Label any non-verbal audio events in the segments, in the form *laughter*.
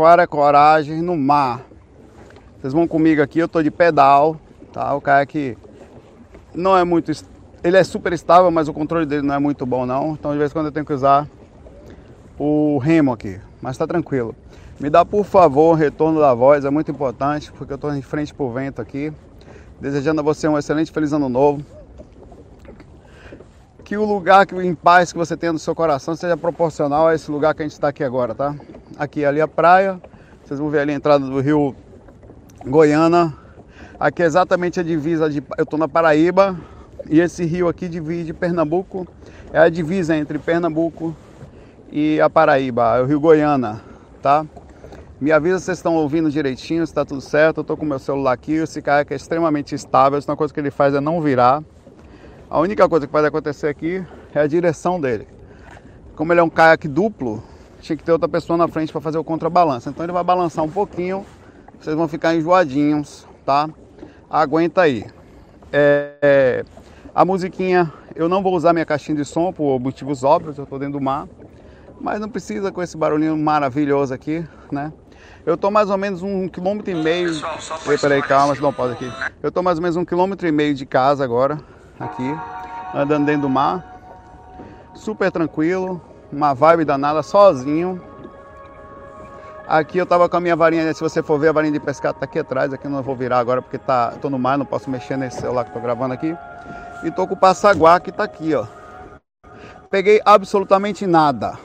Qual é a coragem no mar? Vocês vão comigo aqui, eu tô de pedal, tá? O caiaque não é muito. Ele é super estável, mas o controle dele não é muito bom não. Então de vez em quando eu tenho que usar o remo aqui, mas tá tranquilo. Me dá por favor retorno da voz, é muito importante, porque eu tô em frente pro vento aqui. Desejando a você um excelente feliz ano novo. Que o lugar que, em paz que você tenha no seu coração seja proporcional a esse lugar que a gente está aqui agora, tá? Aqui ali a praia, vocês vão ver ali a entrada do rio Goiânia. Aqui é exatamente a divisa de. Eu estou na Paraíba e esse rio aqui divide Pernambuco. É a divisa entre Pernambuco e a Paraíba, é o rio Goiânia, tá? Me avisa se vocês estão ouvindo direitinho, se está tudo certo. Eu estou com meu celular aqui. Esse caiaque é extremamente estável. A única coisa que ele faz é não virar. A única coisa que pode acontecer aqui é a direção dele. Como ele é um caiaque duplo, tinha que ter outra pessoa na frente para fazer o contrabalanço. Então ele vai balançar um pouquinho vocês vão ficar enjoadinhos, tá? Aguenta aí. É, é, a musiquinha, eu não vou usar minha caixinha de som por motivos óbvios, eu tô dentro do mar. Mas não precisa com esse barulhinho maravilhoso aqui, né? Eu tô mais ou menos um quilômetro e meio. Ei, peraí, calma, deixa eu dar um pausa aqui. Eu tô mais ou menos um quilômetro e meio de casa agora, aqui, andando dentro do mar. Super tranquilo, uma vibe danada, sozinho. Aqui eu tava com a minha varinha, se você for ver a varinha de pescar tá aqui atrás, aqui eu não vou virar agora porque tá, tô no mar, não posso mexer nesse celular que tô gravando aqui. E tô com o passaguá que tá aqui, ó. Peguei absolutamente nada.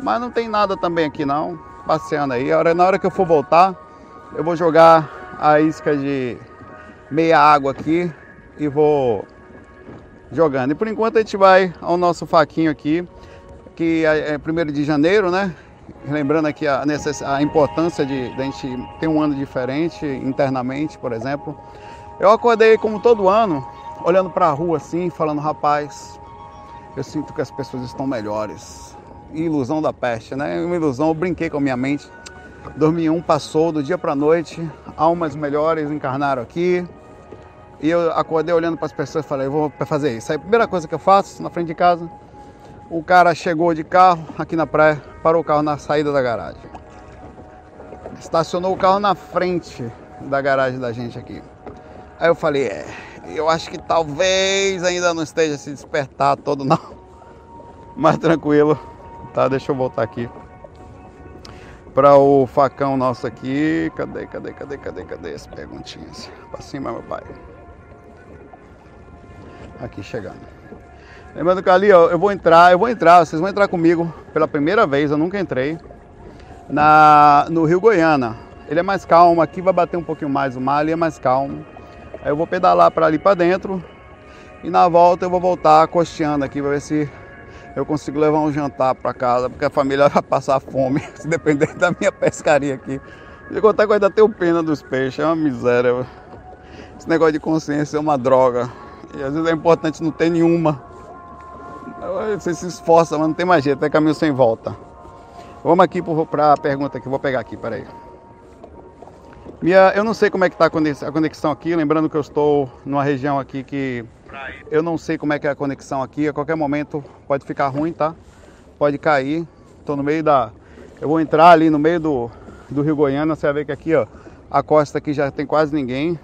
Mas não tem nada também aqui não, passeando aí. Na hora que eu for voltar, eu vou jogar a isca de meia água aqui e vou jogando. E por enquanto a gente vai ao nosso faquinho aqui, que é 1 é de janeiro, né? lembrando aqui a, a importância de, de a gente ter um ano diferente internamente, por exemplo. Eu acordei como todo ano, olhando para a rua assim, falando, rapaz, eu sinto que as pessoas estão melhores. Ilusão da peste, né? Uma ilusão, eu brinquei com a minha mente. 2001 passou do dia para noite, almas melhores encarnaram aqui. E eu acordei olhando para as pessoas e falei, eu vou fazer isso. Aí a primeira coisa que eu faço na frente de casa, o cara chegou de carro aqui na praia, parou o carro na saída da garagem. Estacionou o carro na frente da garagem da gente aqui. Aí eu falei, é, eu acho que talvez ainda não esteja se despertar todo não. *laughs* Mas tranquilo, tá? Deixa eu voltar aqui para o facão nosso aqui. Cadê, cadê, cadê, cadê, cadê as perguntinhas? Pra cima, meu pai. Aqui chegando. Lembrando que ali, ó, eu vou entrar, eu vou entrar, vocês vão entrar comigo pela primeira vez, eu nunca entrei, na, no Rio Goiânia. Ele é mais calmo, aqui vai bater um pouquinho mais o mar, ali é mais calmo. Aí eu vou pedalar para ali para dentro e na volta eu vou voltar costeando aqui para ver se eu consigo levar um jantar para casa, porque a família *laughs* vai passar fome, *laughs* se depender da minha pescaria aqui. De contar que eu ainda tenho pena dos peixes, é uma miséria. Esse negócio de consciência é uma droga. E às vezes é importante não ter nenhuma. Você se esforça, mas não tem mais jeito, é caminho sem volta. Vamos aqui para a pergunta que eu vou pegar aqui, peraí. Minha, eu não sei como é que está a conexão aqui, lembrando que eu estou numa região aqui que eu não sei como é que é a conexão aqui, a qualquer momento pode ficar ruim, tá? Pode cair. Estou no meio da. Eu vou entrar ali no meio do, do Rio Goiânia, você vai ver que aqui, ó, a costa aqui já tem quase ninguém.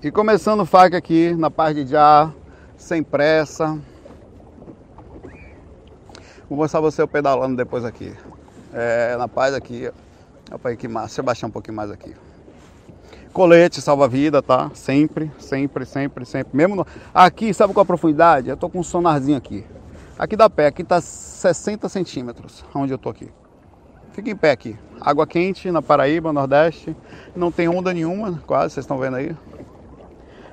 E começando faca aqui na parte de ar, sem pressa. Vou mostrar você o pedalando depois aqui. É, na paz aqui. Opa, que massa. Deixa eu baixar um pouquinho mais aqui. Colete salva-vida, tá? Sempre, sempre, sempre, sempre. Mesmo no... Aqui, sabe qual a profundidade? Eu tô com um sonarzinho aqui. Aqui dá pé, aqui tá 60 centímetros, onde eu tô aqui. Fica em pé aqui. Água quente na Paraíba, Nordeste. Não tem onda nenhuma, quase, vocês estão vendo aí.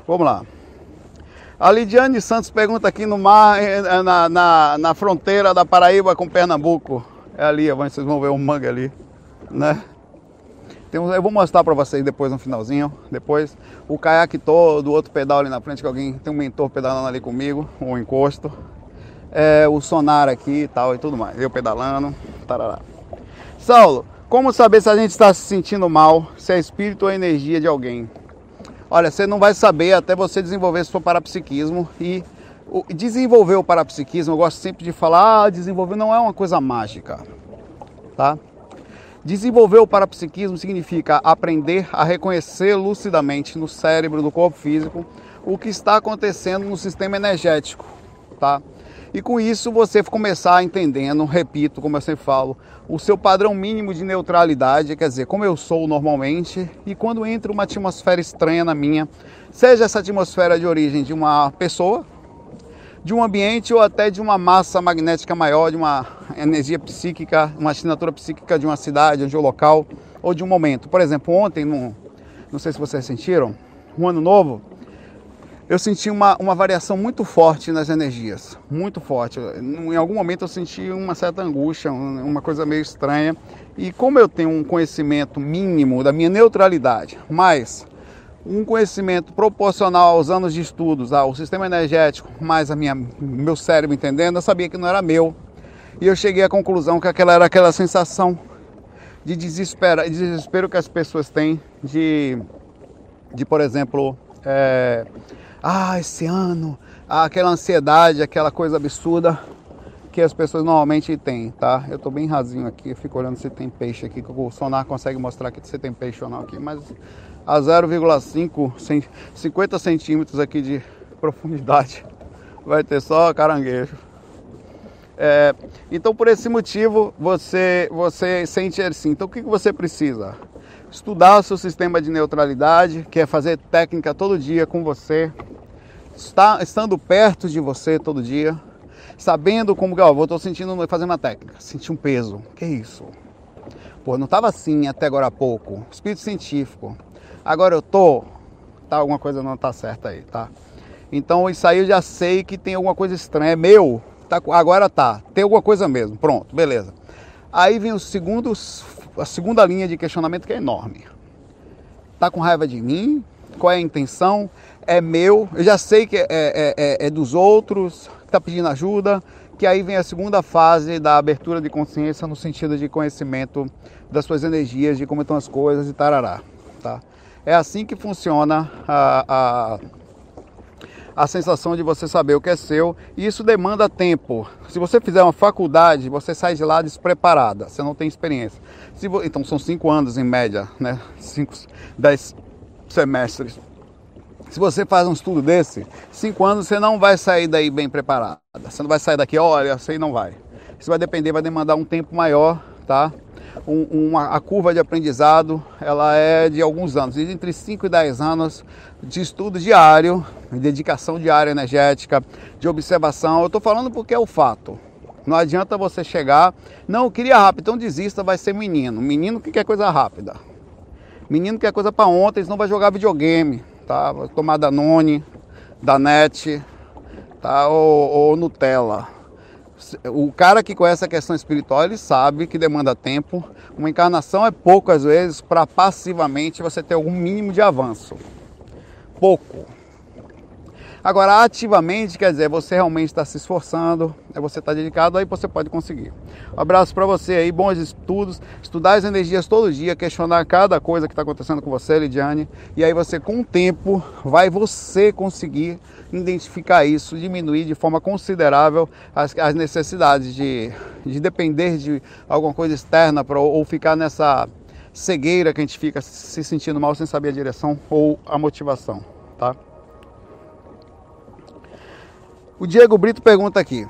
Vamos lá. A Lidiane Santos pergunta aqui no mar, eh, eh, na, na, na fronteira da Paraíba com Pernambuco. É ali, vocês vão ver um mangue ali, né? Eu vou mostrar para vocês depois no finalzinho. Depois o caiaque todo, o outro pedal ali na frente, que alguém tem um mentor pedalando ali comigo, um encosto. É, o sonar aqui e tal e tudo mais. Eu pedalando, tarará. Saulo, como saber se a gente está se sentindo mal, se é espírito ou energia de alguém? Olha, você não vai saber até você desenvolver seu parapsiquismo e desenvolver o parapsiquismo, eu gosto sempre de falar, ah, desenvolver não é uma coisa mágica, tá? Desenvolver o parapsiquismo significa aprender a reconhecer lucidamente no cérebro, do corpo físico, o que está acontecendo no sistema energético, tá? E com isso você começar entendendo, repito, como eu sempre falo, o seu padrão mínimo de neutralidade, quer dizer, como eu sou normalmente, e quando entra uma atmosfera estranha na minha, seja essa atmosfera de origem de uma pessoa, de um ambiente ou até de uma massa magnética maior, de uma energia psíquica, uma assinatura psíquica de uma cidade, de um local ou de um momento. Por exemplo, ontem, no, não sei se vocês sentiram, um ano novo, eu senti uma, uma variação muito forte nas energias, muito forte. Em algum momento eu senti uma certa angústia, uma coisa meio estranha. E como eu tenho um conhecimento mínimo da minha neutralidade, mas um conhecimento proporcional aos anos de estudos, ao sistema energético, mais a minha meu cérebro entendendo, eu sabia que não era meu. E eu cheguei à conclusão que aquela era aquela sensação de desespero, de desespero que as pessoas têm de, de por exemplo, é, ah, esse ano, ah, aquela ansiedade, aquela coisa absurda que as pessoas normalmente têm, tá? Eu tô bem rasinho aqui, eu fico olhando se tem peixe aqui, que o sonar consegue mostrar aqui se tem peixe ou não aqui, mas a 0,5, 50 centímetros aqui de *laughs* profundidade. Vai ter só caranguejo. É, então, por esse motivo, você, você sente assim. Então, o que você precisa? Estudar o seu sistema de neutralidade, que é fazer técnica todo dia com você, está, estando perto de você todo dia, sabendo como que, ó, vou tô sentindo, fazendo uma técnica, senti um peso. Que isso? Pô, não estava assim até agora há pouco. Espírito científico. Agora eu tô, tá alguma coisa não tá certa aí, tá? Então isso aí eu já sei que tem alguma coisa estranha, é meu, tá, agora tá, tem alguma coisa mesmo, pronto, beleza. Aí vem o segundo, a segunda linha de questionamento que é enorme. Tá com raiva de mim? Qual é a intenção? É meu? Eu já sei que é, é, é, é dos outros, que tá pedindo ajuda, que aí vem a segunda fase da abertura de consciência no sentido de conhecimento das suas energias, de como estão as coisas e tarará, tá? É assim que funciona a, a, a sensação de você saber o que é seu e isso demanda tempo. Se você fizer uma faculdade, você sai de lá despreparada, você não tem experiência. Se, então são cinco anos em média, né? Cinco, dez semestres. Se você faz um estudo desse, cinco anos você não vai sair daí bem preparada. Você não vai sair daqui, olha, sei não vai. Isso vai depender, vai demandar um tempo maior, tá? um, uma, a curva de aprendizado ela é de alguns anos, entre 5 e 10 anos de estudo diário, dedicação diária energética, de observação. Eu estou falando porque é o fato. Não adianta você chegar, não, queria rápido, então desista, vai ser menino. Menino que quer coisa rápida. Menino quer coisa para ontem, senão vai jogar videogame, tá? Tomar Danone, Danete, tá? Ou, ou Nutella. O cara que conhece a questão espiritual, ele sabe que demanda tempo. Uma encarnação é pouco às vezes para passivamente você ter algum mínimo de avanço. Pouco. Agora, ativamente quer dizer, você realmente está se esforçando, é você está dedicado, aí você pode conseguir. Um abraço para você aí, bons estudos, estudar as energias todo dia, questionar cada coisa que está acontecendo com você, Lidiane, e aí você, com o tempo, vai você conseguir identificar isso, diminuir de forma considerável as, as necessidades de, de depender de alguma coisa externa pra, ou ficar nessa cegueira que a gente fica se sentindo mal sem saber a direção ou a motivação, tá? O Diego Brito pergunta aqui,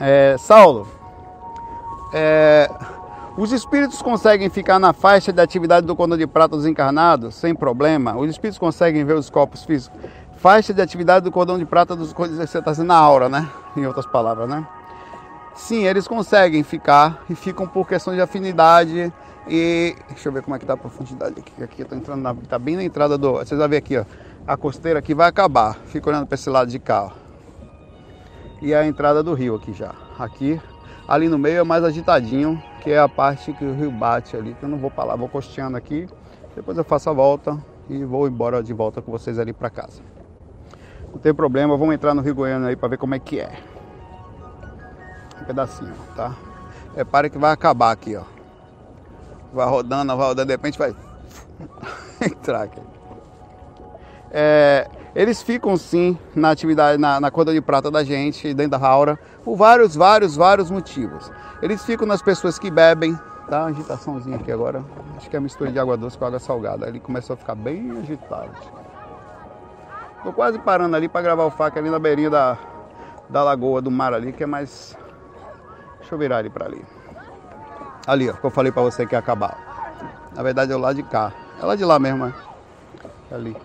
é, Saulo, é, os espíritos conseguem ficar na faixa de atividade do cordão de prata dos encarnados sem problema? Os espíritos conseguem ver os corpos físicos? Faixa de atividade do cordão de prata dos você está dizendo na aura, né? Em outras palavras, né? Sim, eles conseguem ficar e ficam por questão de afinidade e deixa eu ver como é que tá a profundidade aqui. Aqui eu tô entrando na, tá bem na entrada do, vocês vão ver aqui, ó, a costeira aqui vai acabar. Fica olhando para esse lado de cá, ó e a entrada do rio aqui já. Aqui, ali no meio é mais agitadinho, que é a parte que o rio bate ali, que eu não vou para lá, vou costeando aqui, depois eu faço a volta e vou embora de volta com vocês ali para casa. Não tem problema, vamos entrar no Rio Goiano aí para ver como é que é. Um pedacinho, tá? Repare que vai acabar aqui, ó. Vai rodando, vai rodando, de repente vai *laughs* entrar aqui. É, Eles ficam sim na atividade, na, na corda de prata da gente, dentro da aura, por vários, vários, vários motivos. Eles ficam nas pessoas que bebem, tá? Uma agitaçãozinha aqui agora. Acho que é a mistura de água doce com água salgada. Ele começou a ficar bem agitado. Tô quase parando ali para gravar o faca ali na beirinha da, da lagoa do mar ali, que é mais. Deixa eu virar ali para ali. Ali, ó, que eu falei para você que ia acabar. Na verdade é o lado de cá. É lá de lá mesmo, é. Ali.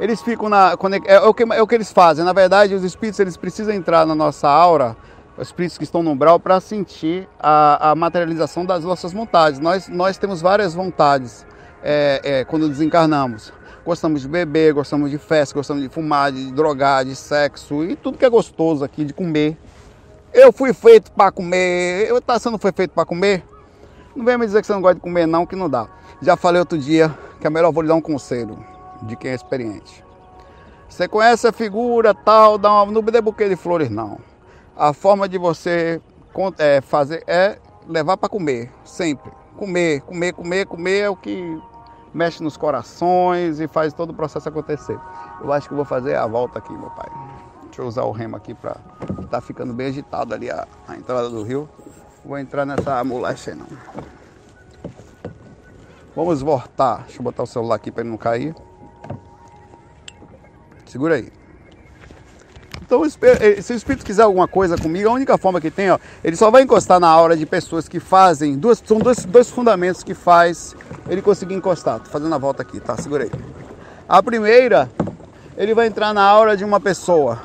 Eles ficam na. É, é o, que, é o que eles fazem. Na verdade, os espíritos eles precisam entrar na nossa aura, os espíritos que estão no umbral, para sentir a, a, materialização das nossas vontades. Nós, nós temos várias vontades é, é, quando desencarnamos. Gostamos de beber, gostamos de festa, gostamos de fumar, de drogar, de sexo e tudo que é gostoso aqui, de comer. Eu fui feito para comer. Eu tá sendo foi feito para comer? Não venha me dizer que você não gosta de comer não, que não dá. Já falei outro dia que é melhor vou lhe dar um conselho de quem é experiente. Você conhece a figura tal, dá uma, não dê buquê de flores não. A forma de você é, fazer é levar para comer, sempre. Comer, comer, comer, comer é o que mexe nos corações e faz todo o processo acontecer. Eu acho que vou fazer a volta aqui, meu pai. Deixa eu usar o remo aqui para tá ficando bem agitado ali a, a entrada do rio. Vou entrar nessa moléstia não. Vamos voltar. Deixa eu botar o celular aqui para ele não cair. Segura aí. Então, eh, se o espírito quiser alguma coisa comigo, a única forma que tem, ó, ele só vai encostar na aura de pessoas que fazem, duas, são dois, dois fundamentos que faz ele conseguir encostar. Tô fazendo a volta aqui, tá? Segura aí. A primeira, ele vai entrar na aura de uma pessoa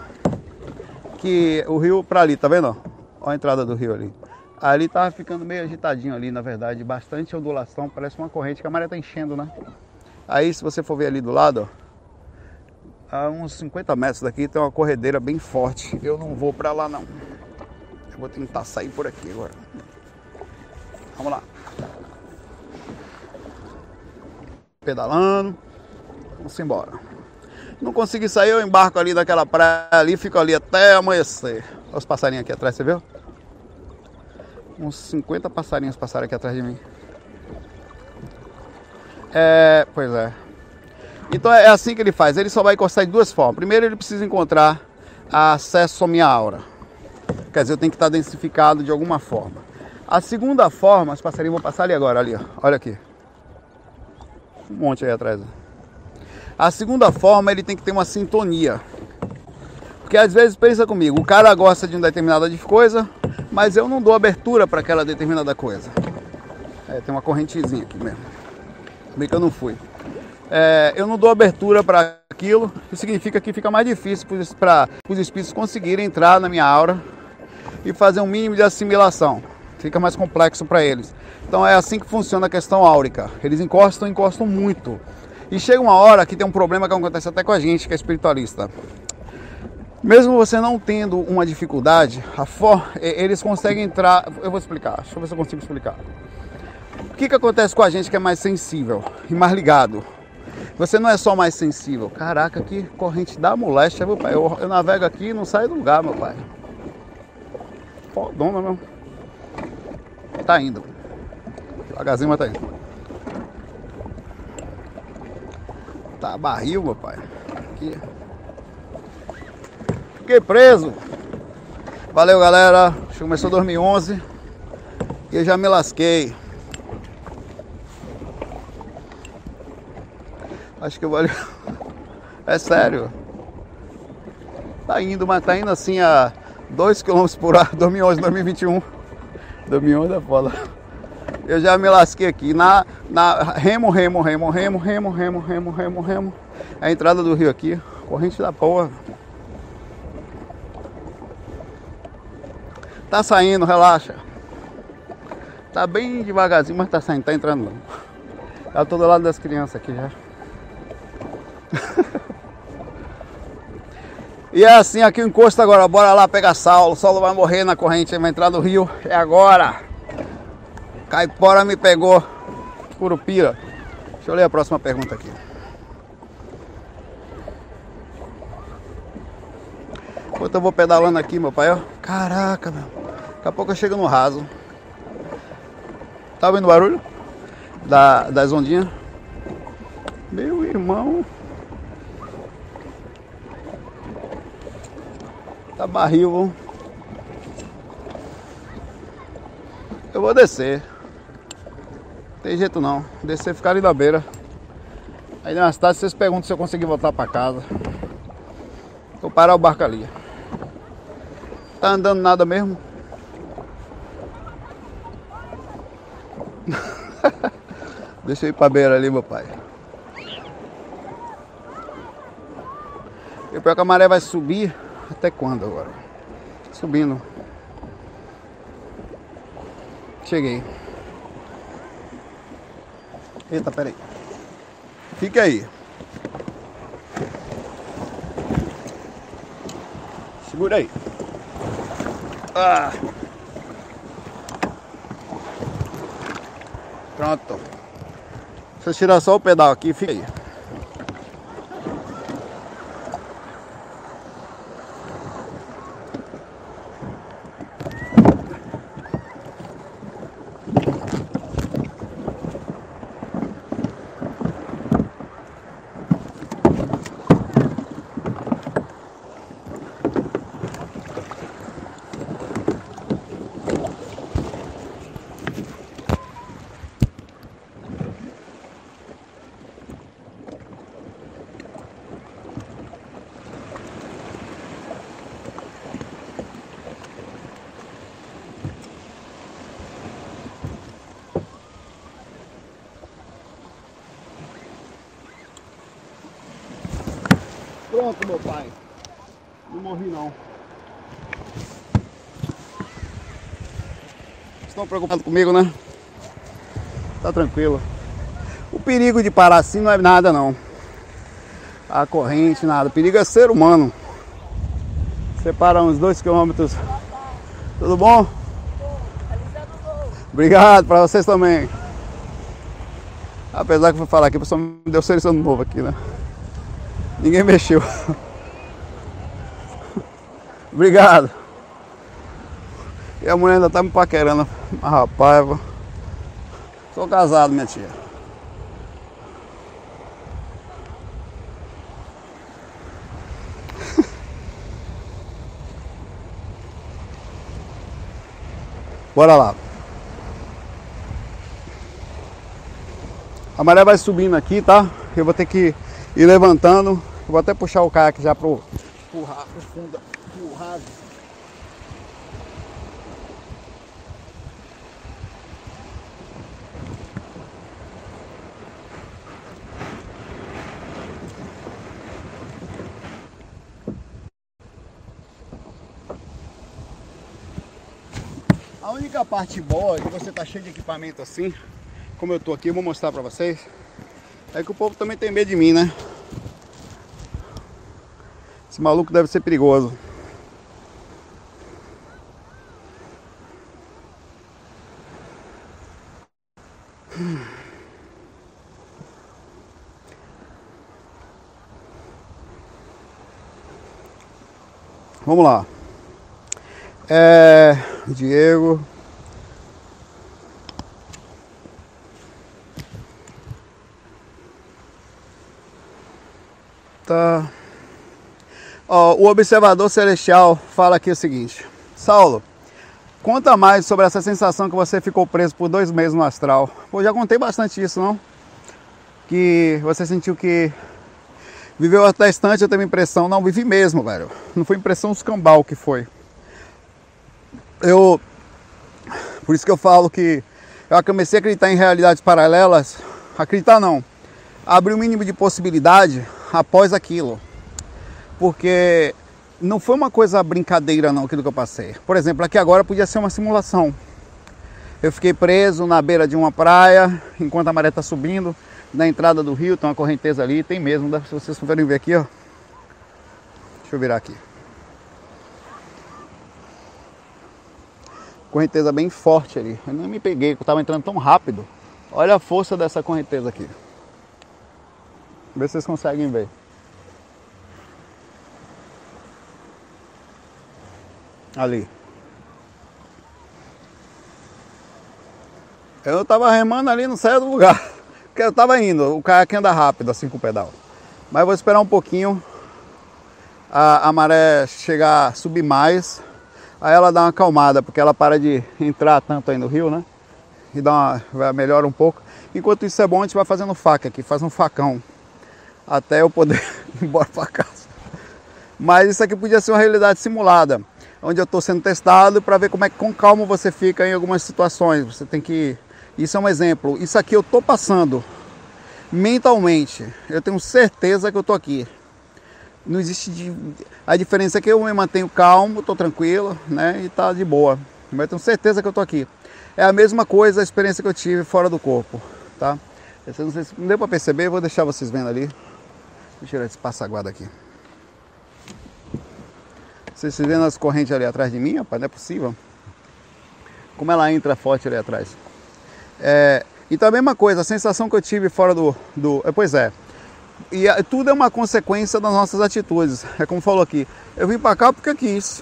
que o rio para ali, tá vendo? Ó a entrada do rio ali. Ali tava ficando meio agitadinho ali, na verdade, bastante ondulação, parece uma corrente que a maré tá enchendo, né? Aí, se você for ver ali do lado, ó, a uns 50 metros daqui tem uma corredeira bem forte. Eu não vou para lá não. Eu vou tentar sair por aqui agora. Vamos lá. Pedalando. Vamos embora. Não consegui sair, eu embarco ali daquela praia ali, fico ali até amanhecer. Olha os passarinhos aqui atrás, você viu? Uns 50 passarinhos passaram aqui atrás de mim. É, pois é. Então é assim que ele faz. Ele só vai encostar de duas formas. Primeiro, ele precisa encontrar acesso à minha aura. Quer dizer, eu tenho que estar densificado de alguma forma. A segunda forma, os passarinhos vão passar ali agora, ali, ó. olha aqui. Um monte aí atrás. A segunda forma, ele tem que ter uma sintonia. Porque às vezes, pensa comigo, o cara gosta de uma determinada coisa, mas eu não dou abertura para aquela determinada coisa. É, tem uma correntezinha aqui mesmo. Bem que eu não fui é, eu não dou abertura para aquilo, isso significa que fica mais difícil para os espíritos conseguirem entrar na minha aura e fazer um mínimo de assimilação. Fica mais complexo para eles. Então é assim que funciona a questão áurica. Eles encostam, encostam muito. E chega uma hora que tem um problema que acontece até com a gente, que é espiritualista. Mesmo você não tendo uma dificuldade, for... eles conseguem entrar. Eu vou explicar, deixa eu ver se eu consigo explicar. O que, que acontece com a gente que é mais sensível e mais ligado? Você não é só mais sensível. Caraca, que corrente da moléstia, meu pai. Eu, eu navego aqui e não saio do lugar, meu pai. Fodona, meu. Tá indo. Devagarzinho, mas tá indo. Tá barril, meu pai. Aqui. Fiquei preso. Valeu, galera. Começou 2011 e eu já me lasquei. Acho que eu vou. *laughs* É sério. Tá indo, mas tá indo assim a 2 km por hora, 2011, 2021. 2011 é foda. Eu já me lasquei aqui na, na remo, remo, remo, remo, remo, remo, remo, remo, remo. É a entrada do rio aqui, corrente da porra. Tá saindo, relaxa. Tá bem devagarzinho, mas tá saindo, tá entrando. Tá todo lado das crianças aqui já. E é assim aqui o encosto agora. Bora lá pegar Saulo. Saulo vai morrer na corrente, vai entrar no rio. É agora. Caipora me pegou. Curupira. Deixa eu ler a próxima pergunta aqui. Enquanto eu vou pedalando aqui, meu pai, ó. Caraca, meu. Daqui a pouco eu chego no raso. Tá ouvindo o barulho? Da, das ondinhas? Meu irmão. Tá barril. Eu vou descer. Tem jeito não. Descer ficar ali na beira. Aí na cidade vocês perguntam se eu conseguir voltar para casa. Vou parar o barco ali. Tá andando nada mesmo? *laughs* Deixa eu ir pra beira ali, meu pai. E pior que a maré vai subir até quando agora? Subindo. Cheguei. Eita, peraí. Fica aí. Segura aí. Ah. Pronto. Deixa eu tirar só o pedal aqui, fica aí. Pronto, meu pai. Não morri não. Estão preocupados comigo, né? Tá tranquilo. O perigo de parar assim não é nada não. A corrente, nada. O perigo é ser humano. Separa uns dois quilômetros. Tudo bom? Obrigado para vocês também. Apesar que eu vou falar aqui, o pessoal me deu serviço novo aqui, né? Ninguém *laughs* mexeu. Obrigado. A mulher ainda tá me paquerando. Rapaz, sou casado, minha tia. *laughs* Bora lá. A maré vai subindo aqui, tá? Eu vou ter que ir levantando Vou até puxar o caiaque já pro, pro, fundo. Parte boa de você tá cheio de equipamento assim, como eu tô aqui, eu vou mostrar pra vocês, é que o povo também tem medo de mim, né? Esse maluco deve ser perigoso. Vamos lá. É, Diego. Tá. Ó, o observador celestial fala aqui o seguinte: Saulo, conta mais sobre essa sensação que você ficou preso por dois meses no astral. Eu já contei bastante isso, não? Que você sentiu que viveu até instante, eu tenho impressão. Não, vivi mesmo, velho. Não foi impressão escambau que foi. Eu. Por isso que eu falo que eu comecei a acreditar em realidades paralelas. Acreditar não. Abrir o mínimo de possibilidade após aquilo porque não foi uma coisa brincadeira não aquilo que eu passei. Por exemplo, aqui agora podia ser uma simulação. Eu fiquei preso na beira de uma praia, enquanto a maré está subindo, na entrada do rio, tem uma correnteza ali, tem mesmo, se vocês puderem ver aqui, ó. Deixa eu virar aqui. Correnteza bem forte ali. Eu não me peguei, eu estava entrando tão rápido. Olha a força dessa correnteza aqui. Vê se vocês conseguem ver. Ali. Eu tava remando ali, não saia do lugar. *laughs* Porque eu tava indo, o caiaque anda rápido assim com o pedal. Mas vou esperar um pouquinho a, a maré chegar, subir mais, aí ela dá uma acalmada, porque ela para de entrar tanto aí no rio, né? E dá uma, melhora um pouco. Enquanto isso é bom, a gente vai fazendo faca aqui, faz um facão. Até eu poder *laughs* ir embora para casa. Mas isso aqui podia ser uma realidade simulada, onde eu estou sendo testado para ver como é que com calma você fica em algumas situações. Você tem que. Isso é um exemplo. Isso aqui eu estou passando mentalmente. Eu tenho certeza que eu estou aqui. Não existe. A diferença é que eu me mantenho calmo, estou tranquilo, né? E tá de boa. Mas eu tenho certeza que eu estou aqui. É a mesma coisa a experiência que eu tive fora do corpo, tá? Não, sei se não deu para perceber, vou deixar vocês vendo ali. Eu tirar esse passaguarda aqui. Vocês vendo as correntes ali atrás de mim, rapaz? Não é possível. Como ela entra forte ali atrás. É, então a mesma coisa, a sensação que eu tive fora do. do é, pois é. E tudo é uma consequência das nossas atitudes. É como falou aqui. Eu vim para cá porque quis.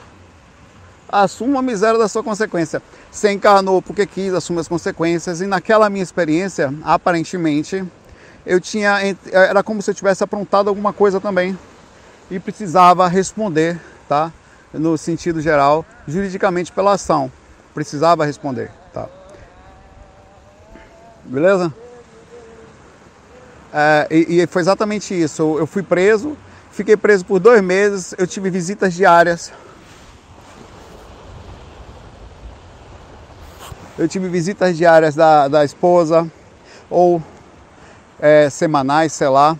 Assuma a miséria da sua consequência. Você encarnou porque quis, assuma as consequências. E naquela minha experiência, aparentemente, eu tinha. Era como se eu tivesse aprontado alguma coisa também. E precisava responder, tá? no sentido geral, juridicamente pela ação. Precisava responder, tá? Beleza? É, e, e, foi exatamente isso. Eu fui preso, fiquei preso por dois meses, eu tive visitas diárias. Eu tive visitas diárias da, da esposa, ou é, semanais, sei lá.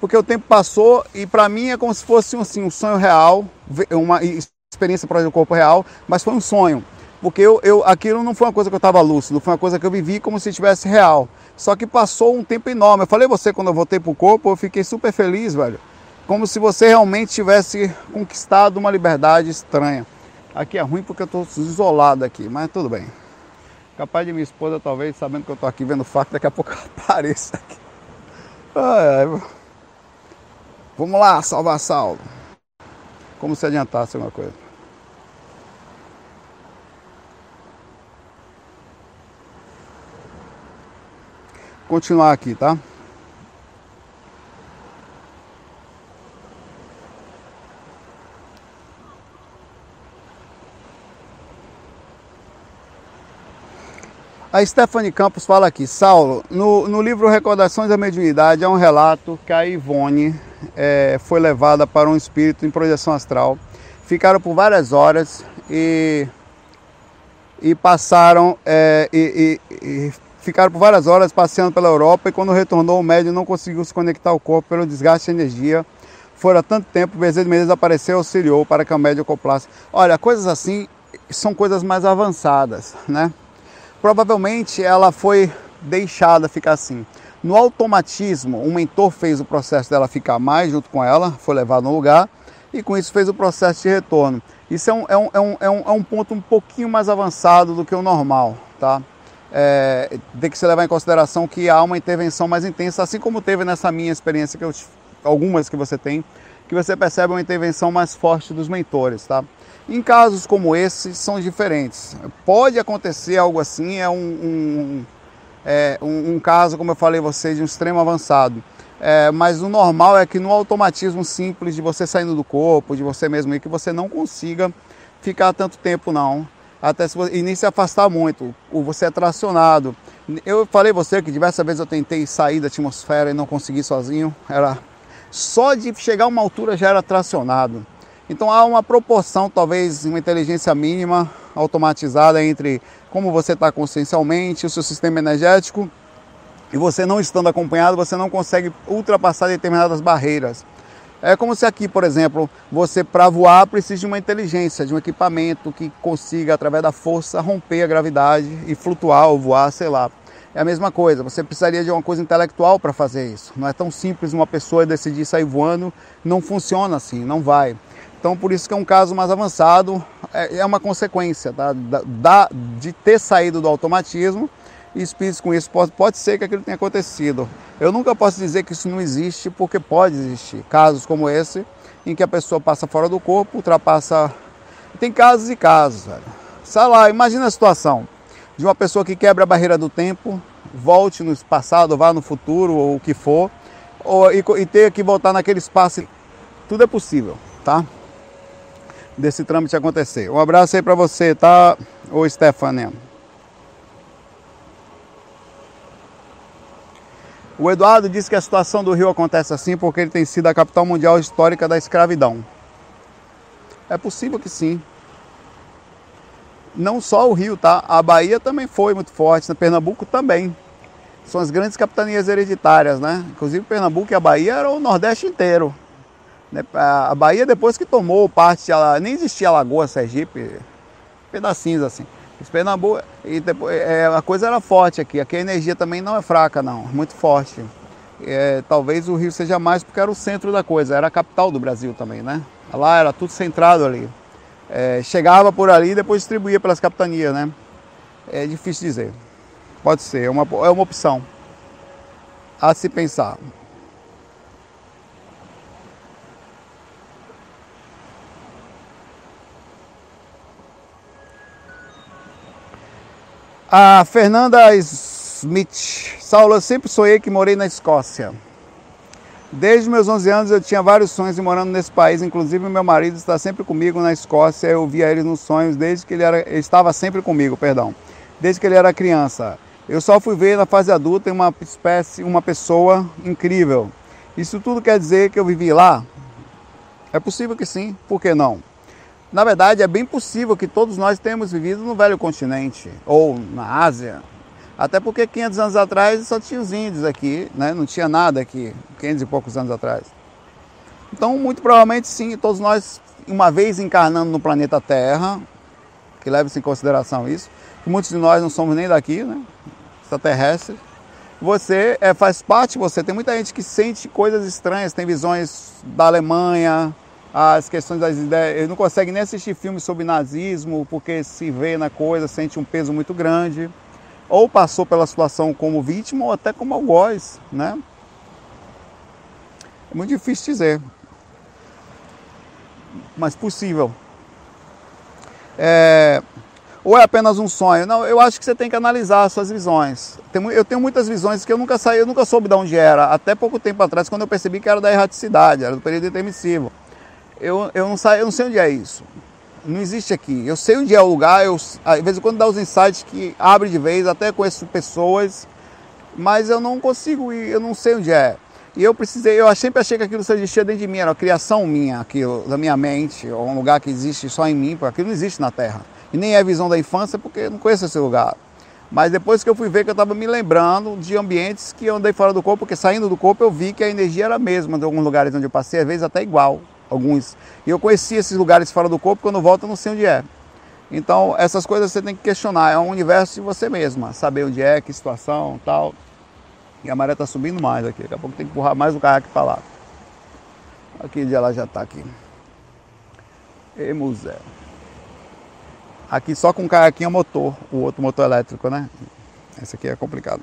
Porque o tempo passou e para mim é como se fosse assim, um sonho real, uma experiência para o corpo real, mas foi um sonho. Porque eu, eu, aquilo não foi uma coisa que eu estava lúcido, foi uma coisa que eu vivi como se estivesse real. Só que passou um tempo enorme. Eu falei você quando eu voltei pro corpo, eu fiquei super feliz, velho. Como se você realmente tivesse conquistado uma liberdade estranha. Aqui é ruim porque eu estou isolado aqui, mas tudo bem. Capaz de minha esposa, talvez, sabendo que eu estou aqui vendo fato, daqui a pouco *laughs* apareça aqui. Vamos lá, salvar Saulo. Como se adiantasse alguma coisa. Continuar aqui, tá? A Stephanie Campos fala aqui, Saulo, no, no livro Recordações da Mediunidade há um relato que a Ivone é, foi levada para um espírito em projeção astral. Ficaram por várias horas e, e passaram é, e, e, e, ficaram por várias horas passeando pela Europa e quando retornou o médium não conseguiu se conectar ao corpo pelo desgaste de energia. Fora tanto tempo, Bezerra de Menezes apareceu e auxiliou para que a médium acoplasse. Olha, coisas assim são coisas mais avançadas, né? Provavelmente ela foi deixada ficar assim. No automatismo, o mentor fez o processo dela ficar mais junto com ela, foi levado no lugar e com isso fez o processo de retorno. Isso é um, é um, é um, é um, é ponto um pouquinho mais avançado do que o normal, tá? É, tem que se levar em consideração que há uma intervenção mais intensa, assim como teve nessa minha experiência, que eu, algumas que você tem, que você percebe uma intervenção mais forte dos mentores, tá? Em casos como esse, são diferentes. Pode acontecer algo assim, é um, um é, um, um, caso, como eu falei a vocês, de um extremo avançado. É, mas o normal é que no automatismo simples de você saindo do corpo, de você mesmo, que você não consiga ficar tanto tempo não. Até se você, e nem se afastar muito, ou você é tracionado. Eu falei você que diversas vezes eu tentei sair da atmosfera e não consegui sozinho. Era só de chegar a uma altura já era tracionado. Então há uma proporção, talvez uma inteligência mínima automatizada entre como você está consciencialmente, o seu sistema energético, e você não estando acompanhado, você não consegue ultrapassar determinadas barreiras. É como se aqui, por exemplo, você para voar precisa de uma inteligência, de um equipamento que consiga, através da força, romper a gravidade e flutuar ou voar, sei lá. É a mesma coisa, você precisaria de uma coisa intelectual para fazer isso. Não é tão simples uma pessoa decidir sair voando, não funciona assim, não vai. Então por isso que é um caso mais avançado, é, é uma consequência tá? da, da, de ter saído do automatismo e espíritos com isso pode, pode ser que aquilo tenha acontecido. Eu nunca posso dizer que isso não existe, porque pode existir casos como esse, em que a pessoa passa fora do corpo, ultrapassa. Tem casos e casos, velho. Sei lá, imagina a situação de uma pessoa que quebra a barreira do tempo, volte no passado, vá no futuro, ou o que for, ou, e, e ter que voltar naquele espaço. Tudo é possível. tá? Desse trâmite acontecer. Um abraço aí para você, tá? Ô Stefania. O Eduardo disse que a situação do Rio acontece assim porque ele tem sido a capital mundial histórica da escravidão. É possível que sim. Não só o Rio, tá? A Bahia também foi muito forte, na Pernambuco também. São as grandes capitanias hereditárias, né? Inclusive Pernambuco e a Bahia era o Nordeste inteiro. Né? A Bahia depois que tomou parte, ela, nem existia Lagoa, Sergipe, pedacinhos assim. Pernambuco, e depois, é, a coisa era forte aqui. Aqui a energia também não é fraca, não, é muito forte. É, talvez o Rio seja mais porque era o centro da coisa, era a capital do Brasil também, né? Lá era tudo centrado ali. É, chegava por ali e depois distribuía pelas capitanias, né? É difícil dizer. Pode ser, é uma, é uma opção a se pensar. A Fernanda Smith. Saulo, eu sempre sonhei que morei na Escócia. Desde meus 11 anos eu tinha vários sonhos de morando nesse país, inclusive meu marido está sempre comigo na Escócia. Eu via ele nos sonhos desde que ele era, ele estava sempre comigo, perdão, desde que ele era criança. Eu só fui ver na fase adulta uma espécie, uma pessoa incrível. Isso tudo quer dizer que eu vivi lá? É possível que sim, por que não? Na verdade, é bem possível que todos nós tenhamos vivido no velho continente ou na Ásia. Até porque 500 anos atrás só tinha os índios aqui, né? não tinha nada aqui, 500 e poucos anos atrás. Então, muito provavelmente sim, todos nós, uma vez encarnando no planeta Terra, que leve-se em consideração isso, que muitos de nós não somos nem daqui, né? extraterrestres, você é, faz parte, você tem muita gente que sente coisas estranhas, tem visões da Alemanha, as questões das ideias. Ele não consegue nem assistir filmes sobre nazismo porque se vê na coisa, sente um peso muito grande. Ou passou pela situação como vítima ou até como algoz, né? É muito difícil dizer. Mas possível. É... Ou é apenas um sonho? Não, eu acho que você tem que analisar as suas visões. Eu tenho muitas visões que eu nunca saí, eu nunca soube de onde era. Até pouco tempo atrás, quando eu percebi que era da erraticidade, era do período intermissivo eu, eu, não, sei, eu não sei onde é isso. Não existe aqui. Eu sei onde é o lugar, eu, às vezes quando dá os insights que abre de vez, até conheço pessoas, mas eu não consigo ir, eu não sei onde é. E eu precisei, eu sempre achei que aquilo só existia dentro de mim, era uma criação minha, aquilo, da minha mente, ou um lugar que existe só em mim, porque aquilo não existe na Terra. E nem é visão da infância, porque eu não conheço esse lugar. Mas depois que eu fui ver que eu estava me lembrando de ambientes que eu andei fora do corpo, porque saindo do corpo eu vi que a energia era a mesma de alguns lugares onde eu passei, às vezes até igual alguns. E eu conheci esses lugares fora do corpo, quando eu não sei onde é. Então, essas coisas você tem que questionar. É um universo de você mesma, saber onde é, que situação tal. E a maré está subindo mais aqui. Daqui a pouco tem que empurrar mais o caiaque para lá. Aqui onde ela já está aqui. E museu. Aqui só com caiaquinho motor, o outro motor elétrico, né? Esse aqui é complicado.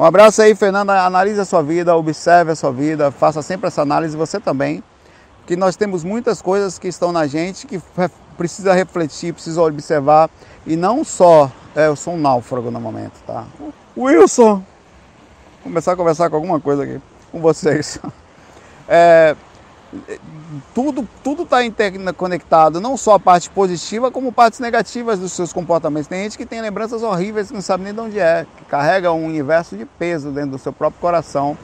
Um abraço aí, Fernanda. Analise a sua vida, observe a sua vida, faça sempre essa análise, você também. Que nós temos muitas coisas que estão na gente que precisa refletir, precisa observar. E não só. É, eu sou um náufrago no momento, tá? Wilson! Começar a conversar com alguma coisa aqui com vocês. *laughs* É, tudo tudo está interconectado, não só a parte positiva, como partes negativas dos seus comportamentos. Tem gente que tem lembranças horríveis que não sabe nem de onde é, que carrega um universo de peso dentro do seu próprio coração,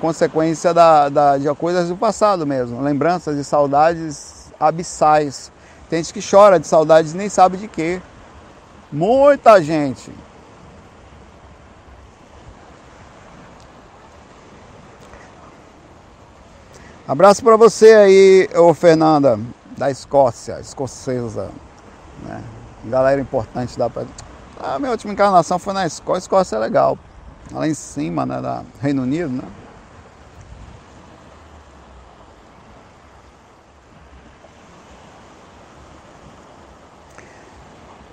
consequência da, da, de coisas do passado mesmo, lembranças de saudades abissais. Tem gente que chora de saudades e nem sabe de quê. Muita gente. Abraço para você aí, ô Fernanda, da Escócia, escocesa. Né? Galera importante da. A minha última encarnação foi na Escócia. A Escócia é legal. Lá em cima, né? Da Reino Unido, né?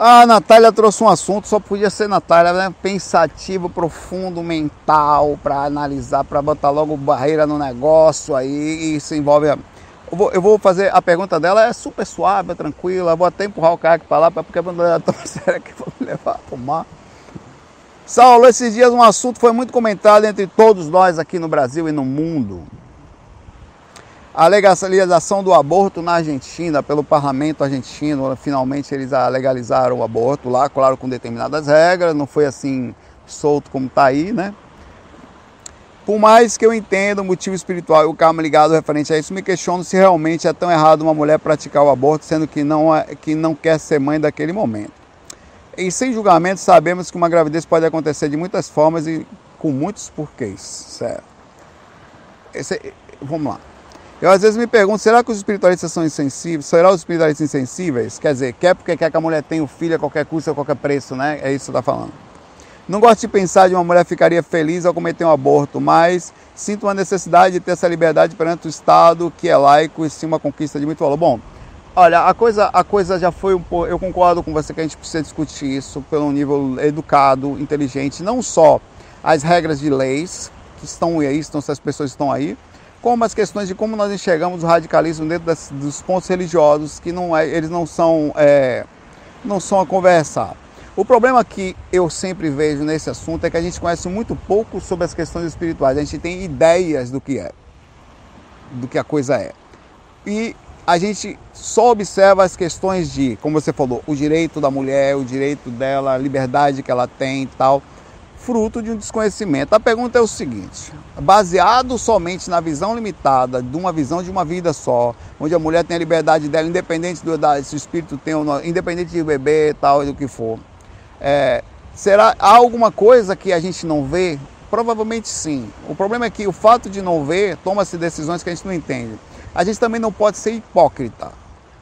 A Natália trouxe um assunto, só podia ser Natália, né? Pensativo, profundo, mental, para analisar, para botar logo barreira no negócio aí. Isso envolve. A... Eu, vou, eu vou fazer a pergunta dela, é super suave, tranquila. Vou até empurrar o cara aqui para lá, porque a bandeira é tão séria que vou me levar a tomar. Saulo, esses dias um assunto foi muito comentado entre todos nós aqui no Brasil e no mundo. A legalização do aborto na Argentina, pelo parlamento argentino, finalmente eles legalizaram o aborto lá, claro, com determinadas regras, não foi assim solto como está aí, né? Por mais que eu entenda o motivo espiritual e o karma ligado referente a isso, me questiono se realmente é tão errado uma mulher praticar o aborto, sendo que não, é, que não quer ser mãe daquele momento. E sem julgamento, sabemos que uma gravidez pode acontecer de muitas formas e com muitos porquês. Certo? Esse, vamos lá. Eu às vezes me pergunto, será que os espiritualistas são insensíveis? Será os espiritualistas insensíveis? Quer dizer, quer porque quer que a mulher tenha o filho a qualquer custo, a qualquer preço, né? É isso que está falando. Não gosto de pensar de uma mulher ficaria feliz ao cometer um aborto, mas sinto uma necessidade de ter essa liberdade perante o Estado, que é laico e sim uma conquista de muito valor. Bom, olha, a coisa, a coisa já foi um pouco. Eu concordo com você que a gente precisa discutir isso pelo nível educado, inteligente, não só as regras de leis que estão aí, estão, essas pessoas estão aí, como as questões de como nós enxergamos o radicalismo dentro das, dos pontos religiosos, que não é, eles não são, é, não são a conversar. O problema que eu sempre vejo nesse assunto é que a gente conhece muito pouco sobre as questões espirituais. A gente tem ideias do que é, do que a coisa é. E a gente só observa as questões de, como você falou, o direito da mulher, o direito dela, a liberdade que ela tem e tal, fruto de um desconhecimento. A pergunta é o seguinte: baseado somente na visão limitada, de uma visão de uma vida só, onde a mulher tem a liberdade dela, independente do se o espírito tem ou não, independente de beber e tal, do que for é, será há alguma coisa que a gente não vê? Provavelmente sim. O problema é que o fato de não ver, toma-se decisões que a gente não entende. A gente também não pode ser hipócrita,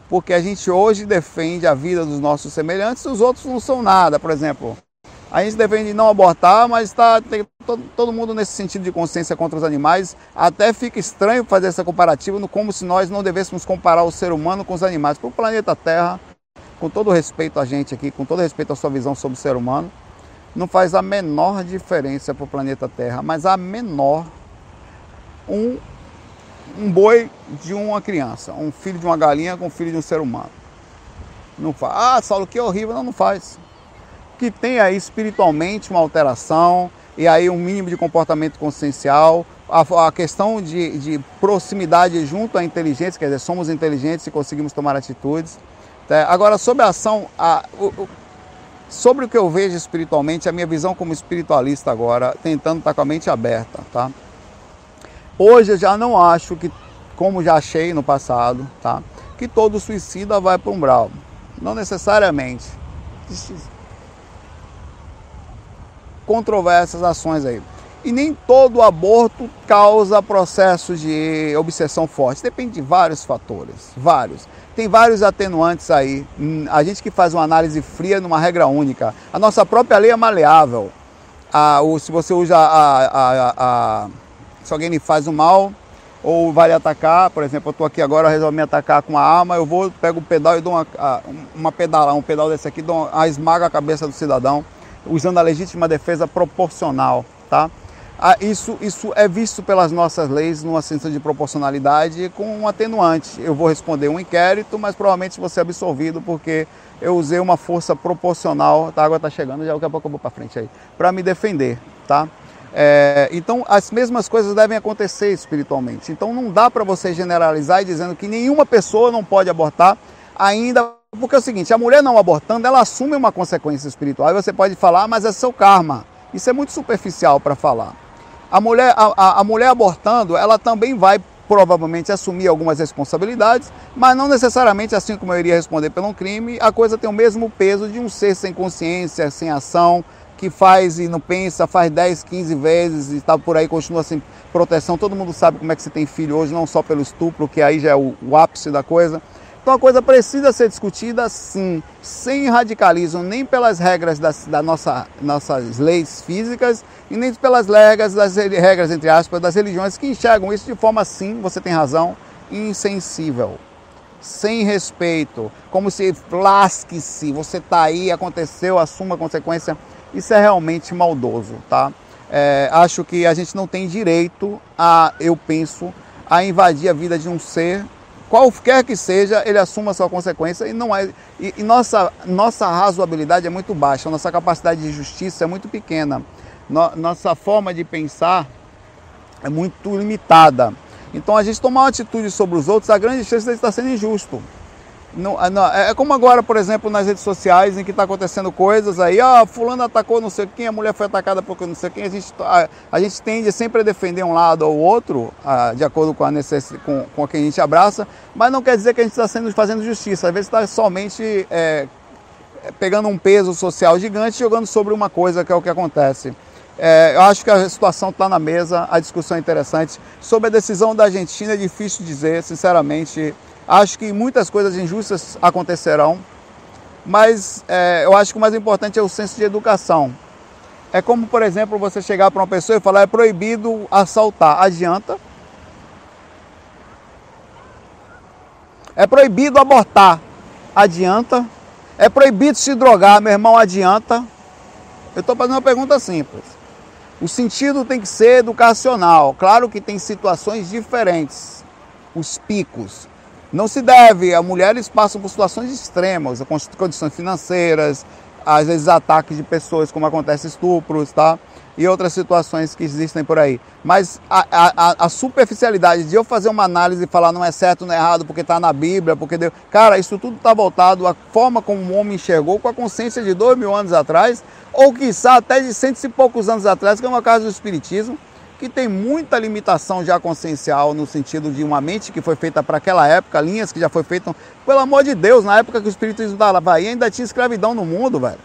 porque a gente hoje defende a vida dos nossos semelhantes e os outros não são nada. Por exemplo, a gente defende não abortar, mas está todo, todo, mundo nesse sentido de consciência contra os animais. Até fica estranho fazer essa comparativa, como se nós não devêssemos comparar o ser humano com os animais. Para o planeta Terra, com todo respeito a gente aqui, com todo respeito à sua visão sobre o ser humano, não faz a menor diferença para o planeta Terra, mas a menor um, um boi de uma criança, um filho de uma galinha com um filho de um ser humano. Não faz. Ah, Saulo, que horrível. Não, não faz. Que aí espiritualmente uma alteração e aí um mínimo de comportamento consciencial, a, a questão de, de proximidade junto à inteligência, quer dizer, somos inteligentes e conseguimos tomar atitudes Tá? Agora, sobre a ação, a, o, sobre o que eu vejo espiritualmente, a minha visão como espiritualista agora, tentando estar com a mente aberta, tá? Hoje eu já não acho que, como já achei no passado, tá? Que todo suicida vai para um umbral. Não necessariamente. Controversas ações aí. E nem todo aborto causa processos de obsessão forte. Depende de vários fatores, vários tem vários atenuantes aí. Hum, a gente que faz uma análise fria numa regra única. A nossa própria lei é maleável. A, o, se você usa a, a, a, Se alguém me faz o mal ou vai lhe atacar, por exemplo, eu estou aqui agora, resolvo me atacar com uma arma, eu vou, pego o pedal e dou uma, uma pedala, um pedal desse aqui, dou, a esmaga a cabeça do cidadão, usando a legítima defesa proporcional, tá? Ah, isso, isso é visto pelas nossas leis numa ciência de proporcionalidade com um atenuante. Eu vou responder um inquérito, mas provavelmente vou ser absolvido porque eu usei uma força proporcional. Tá, a água está chegando, já daqui a pouco eu vou para frente aí, para me defender, tá? É, então, as mesmas coisas devem acontecer espiritualmente. Então, não dá para você generalizar e dizendo que nenhuma pessoa não pode abortar, ainda porque é o seguinte: a mulher não abortando, ela assume uma consequência espiritual. Aí você pode falar, ah, mas é seu karma. Isso é muito superficial para falar. A mulher, a, a mulher abortando, ela também vai provavelmente assumir algumas responsabilidades, mas não necessariamente, assim como eu iria responder pelo crime, a coisa tem o mesmo peso de um ser sem consciência, sem ação, que faz e não pensa, faz 10, 15 vezes e está por aí, continua sem proteção. Todo mundo sabe como é que você tem filho hoje, não só pelo estupro, que aí já é o, o ápice da coisa. Então a coisa precisa ser discutida sim, sem radicalismo, nem pelas regras das da nossa, nossas leis físicas e nem pelas regras, das regras, entre aspas, das religiões que enxergam isso de forma sim, você tem razão, insensível, sem respeito, como se lasque-se, você está aí, aconteceu, assuma a consequência. Isso é realmente maldoso, tá? É, acho que a gente não tem direito a, eu penso, a invadir a vida de um ser qualquer que seja, ele assuma a sua consequência e não é. E, e, nossa, nossa razoabilidade é muito baixa, nossa capacidade de justiça é muito pequena, no, nossa forma de pensar é muito limitada. Então a gente tomar uma atitude sobre os outros, a grande chance de estar sendo injusto. Não, é, não, é, é como agora, por exemplo, nas redes sociais, em que está acontecendo coisas aí, ah, fulano atacou não sei quem, a mulher foi atacada por não sei quem, a gente, a, a gente tende sempre a defender um lado ou outro, a, de acordo com a necessidade, com, com quem a gente abraça, mas não quer dizer que a gente está fazendo justiça, às vezes está somente é, pegando um peso social gigante e jogando sobre uma coisa que é o que acontece. É, eu acho que a situação está na mesa, a discussão é interessante. Sobre a decisão da Argentina é difícil dizer, sinceramente. Acho que muitas coisas injustas acontecerão, mas é, eu acho que o mais importante é o senso de educação. É como, por exemplo, você chegar para uma pessoa e falar é proibido assaltar. Adianta? É proibido abortar. Adianta? É proibido se drogar, meu irmão, adianta? Eu estou fazendo uma pergunta simples. O sentido tem que ser educacional. Claro que tem situações diferentes, os picos. Não se deve, as mulheres passam por situações extremas, condições financeiras, às vezes ataques de pessoas, como acontece estupros, tá? E outras situações que existem por aí. Mas a, a, a superficialidade de eu fazer uma análise e falar não é certo, não é errado, porque está na Bíblia, porque Deus. Cara, isso tudo está voltado à forma como o homem enxergou com a consciência de dois mil anos atrás, ou quiçá até de cento e poucos anos atrás, que é uma casa do Espiritismo que tem muita limitação já consciencial no sentido de uma mente que foi feita para aquela época, linhas que já foi feitas, pelo amor de Deus, na época que o espiritismo da Bahia ainda tinha escravidão no mundo, velho.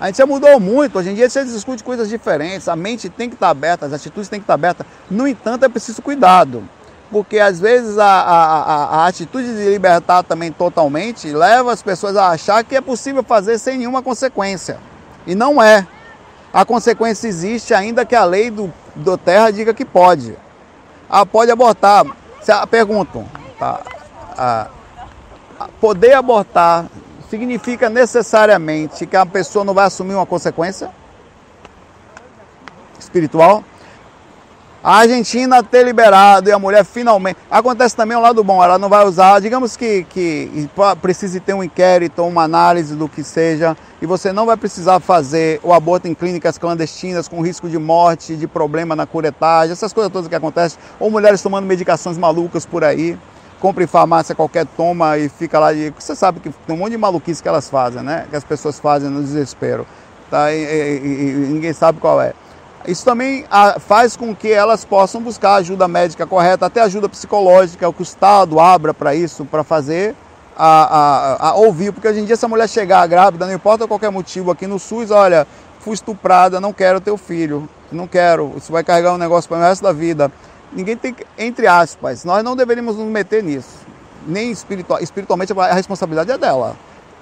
A gente já mudou muito, hoje em dia você discute coisas diferentes, a mente tem que estar aberta, as atitudes têm que estar abertas. No entanto, é preciso cuidado, porque às vezes a, a, a, a atitude de libertar também totalmente leva as pessoas a achar que é possível fazer sem nenhuma consequência. E não é. A consequência existe ainda que a lei do, do terra diga que pode. Ah, pode abortar. Pergunto, tá? Ah, poder abortar significa necessariamente que a pessoa não vai assumir uma consequência espiritual? A Argentina ter liberado e a mulher finalmente. Acontece também o lado bom, ela não vai usar, digamos que, que precise ter um inquérito, uma análise do que seja, e você não vai precisar fazer o aborto em clínicas clandestinas com risco de morte, de problema na curetagem, essas coisas todas que acontecem, ou mulheres tomando medicações malucas por aí, compra em farmácia qualquer toma e fica lá. E você sabe que tem um monte de maluquice que elas fazem, né? Que as pessoas fazem no desespero. Tá? e, e, e ninguém sabe qual é. Isso também ah, faz com que elas possam buscar ajuda médica correta, até ajuda psicológica, o que o Estado abra para isso, para fazer a, a, a, ouvir. Porque hoje em dia, se a mulher chegar grávida, não importa qualquer motivo, aqui no SUS, olha, fui estuprada, não quero teu filho, não quero, isso vai carregar um negócio para o resto da vida. Ninguém tem, entre aspas, nós não deveríamos nos meter nisso. Nem espiritual, espiritualmente a responsabilidade é dela.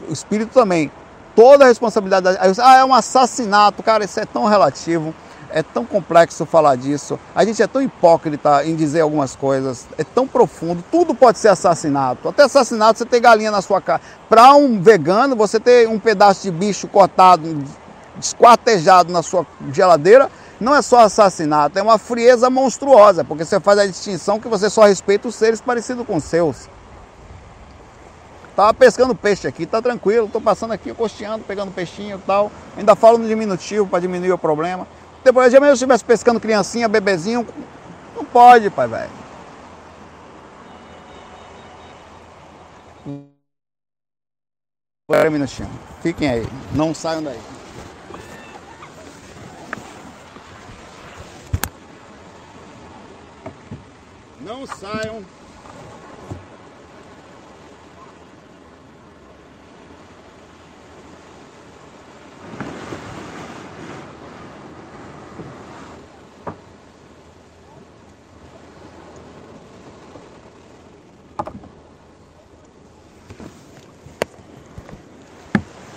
O espírito também. Toda a responsabilidade. Ah, é um assassinato, cara, isso é tão relativo é tão complexo falar disso. A gente é tão hipócrita em dizer algumas coisas, é tão profundo. Tudo pode ser assassinato. Até assassinato você ter galinha na sua casa. Para um vegano, você ter um pedaço de bicho cortado, esquartejado na sua geladeira, não é só assassinato, é uma frieza monstruosa, porque você faz a distinção que você só respeita os seres parecidos com os seus. Tava pescando peixe aqui, tá tranquilo, tô passando aqui, costeando, pegando peixinho e tal. Ainda falo no diminutivo para diminuir o problema. Depois de amanhã eu estivesse pescando criancinha, bebezinho. Não pode, pai, velho. Espera um minutinho. Fiquem aí. Não saiam daí. Não saiam.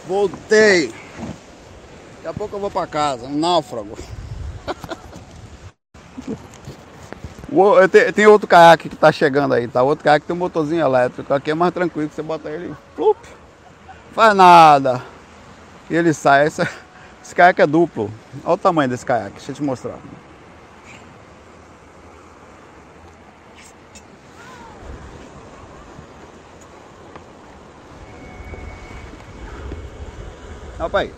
Voltei. Daqui a pouco eu vou para casa, um náufrago. *laughs* tem outro caiaque que tá chegando aí, tá? Outro caiaque tem um motorzinho elétrico. Aqui é mais tranquilo que você bota ele, plup, faz nada. E ele sai. Esse, esse caiaque é duplo. Olha o tamanho desse caiaque, deixa eu te mostrar. Rapaz,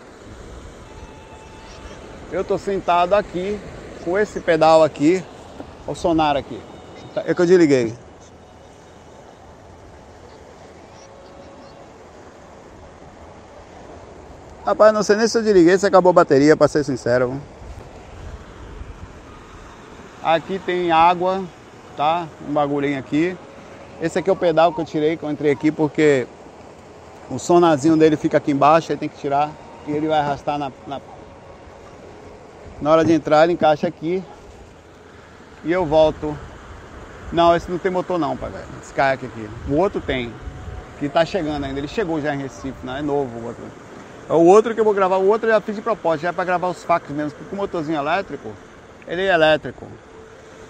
eu tô sentado aqui com esse pedal aqui o sonar aqui. É que eu desliguei. Rapaz, não sei nem se eu desliguei, se acabou a bateria, pra ser sincero. Aqui tem água, tá? Um bagulhinho aqui. Esse aqui é o pedal que eu tirei, que eu entrei aqui, porque o sonazinho dele fica aqui embaixo, aí tem que tirar. E ele vai arrastar na, na... na hora de entrar, ele encaixa aqui. E eu volto. Não, esse não tem motor não, pai, Esse kayak aqui. O outro tem. Que tá chegando ainda. Ele chegou já em Recife, não é novo o outro. É o outro que eu vou gravar, o outro eu já fiz de propósito, já é para gravar os fax mesmo, porque o motorzinho elétrico, ele é elétrico.